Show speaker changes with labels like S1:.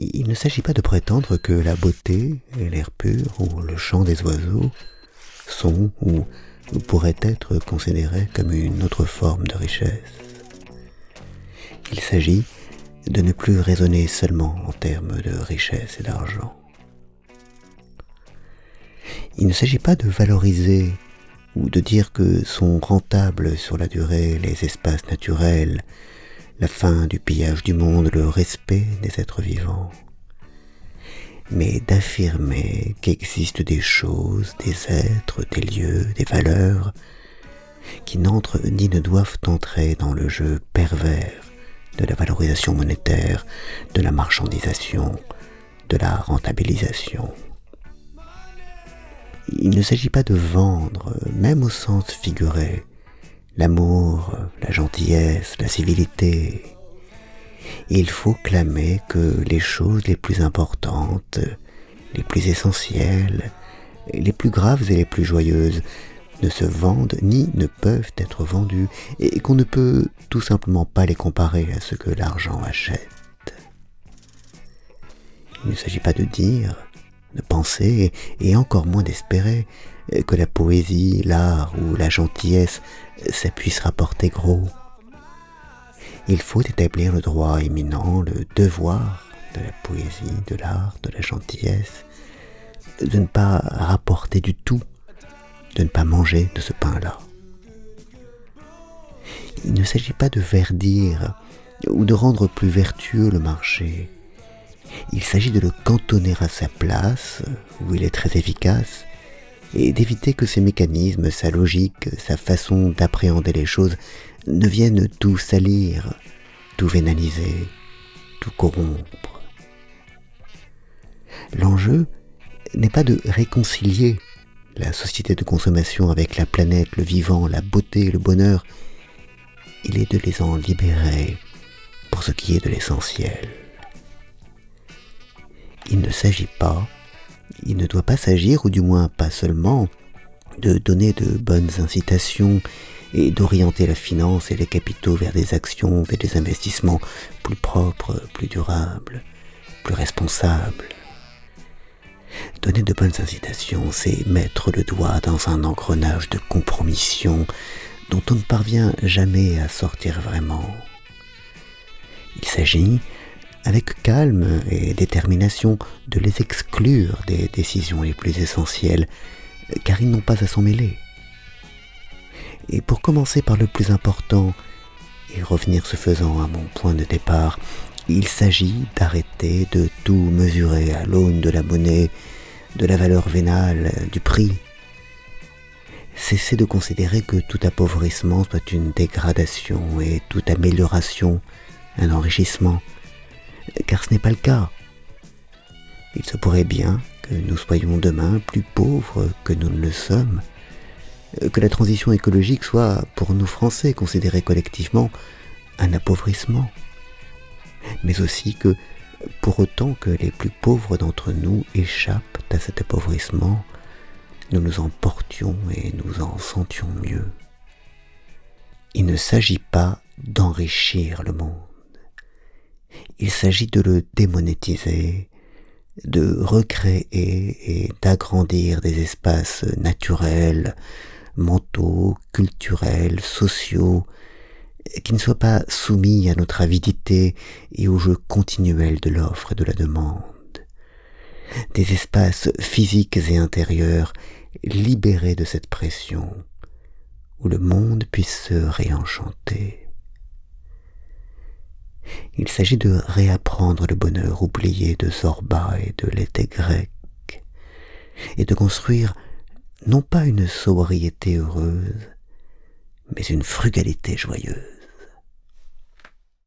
S1: Il ne s'agit pas de prétendre que la beauté, l'air pur ou le chant des oiseaux sont ou pourraient être considérés comme une autre forme de richesse. Il s'agit de ne plus raisonner seulement en termes de richesse et d'argent. Il ne s'agit pas de valoriser ou de dire que sont rentables sur la durée les espaces naturels, la fin du pillage du monde, le respect des êtres vivants, mais d'affirmer qu'existent des choses, des êtres, des lieux, des valeurs, qui n'entrent ni ne doivent entrer dans le jeu pervers de la valorisation monétaire, de la marchandisation, de la rentabilisation. Il ne s'agit pas de vendre, même au sens figuré, l'amour, la gentillesse, la civilité. Il faut clamer que les choses les plus importantes, les plus essentielles, les plus graves et les plus joyeuses ne se vendent ni ne peuvent être vendues et qu'on ne peut tout simplement pas les comparer à ce que l'argent achète. Il ne s'agit pas de dire, de penser et encore moins d'espérer que la poésie, l'art ou la gentillesse ça puisse rapporter gros. Il faut établir le droit éminent, le devoir de la poésie, de l'art, de la gentillesse, de ne pas rapporter du tout de ne pas manger de ce pain-là. Il ne s'agit pas de verdir ou de rendre plus vertueux le marché. Il s'agit de le cantonner à sa place, où il est très efficace, et d'éviter que ses mécanismes, sa logique, sa façon d'appréhender les choses ne viennent tout salir, tout vénaliser, tout corrompre. L'enjeu n'est pas de réconcilier la société de consommation avec la planète, le vivant, la beauté, le bonheur, il est de les en libérer pour ce qui est de l'essentiel. Il ne s'agit pas, il ne doit pas s'agir, ou du moins pas seulement, de donner de bonnes incitations et d'orienter la finance et les capitaux vers des actions, vers des investissements plus propres, plus durables, plus responsables. Donner de bonnes incitations, c'est mettre le doigt dans un engrenage de compromission dont on ne parvient jamais à sortir vraiment. Il s'agit, avec calme et détermination, de les exclure des décisions les plus essentielles, car ils n'ont pas à s'en mêler. Et pour commencer par le plus important, et revenir ce faisant à mon point de départ, il s'agit d'arrêter de tout mesurer à l'aune de la monnaie, de la valeur vénale, du prix. Cesser de considérer que tout appauvrissement soit une dégradation et toute amélioration un enrichissement, car ce n'est pas le cas. Il se pourrait bien que nous soyons demain plus pauvres que nous ne le sommes, que la transition écologique soit, pour nous Français, considérée collectivement un appauvrissement mais aussi que, pour autant que les plus pauvres d'entre nous échappent à cet appauvrissement, nous nous en portions et nous en sentions mieux. Il ne s'agit pas d'enrichir le monde. Il s'agit de le démonétiser, de recréer et d'agrandir des espaces naturels, mentaux, culturels, sociaux, qui ne soit pas soumis à notre avidité et au jeu continuel de l'offre et de la demande. Des espaces physiques et intérieurs libérés de cette pression, où le monde puisse se réenchanter. Il s'agit de réapprendre le bonheur oublié de Zorba et de l'été grec, et de construire non pas une sobriété heureuse, mais une frugalité joyeuse.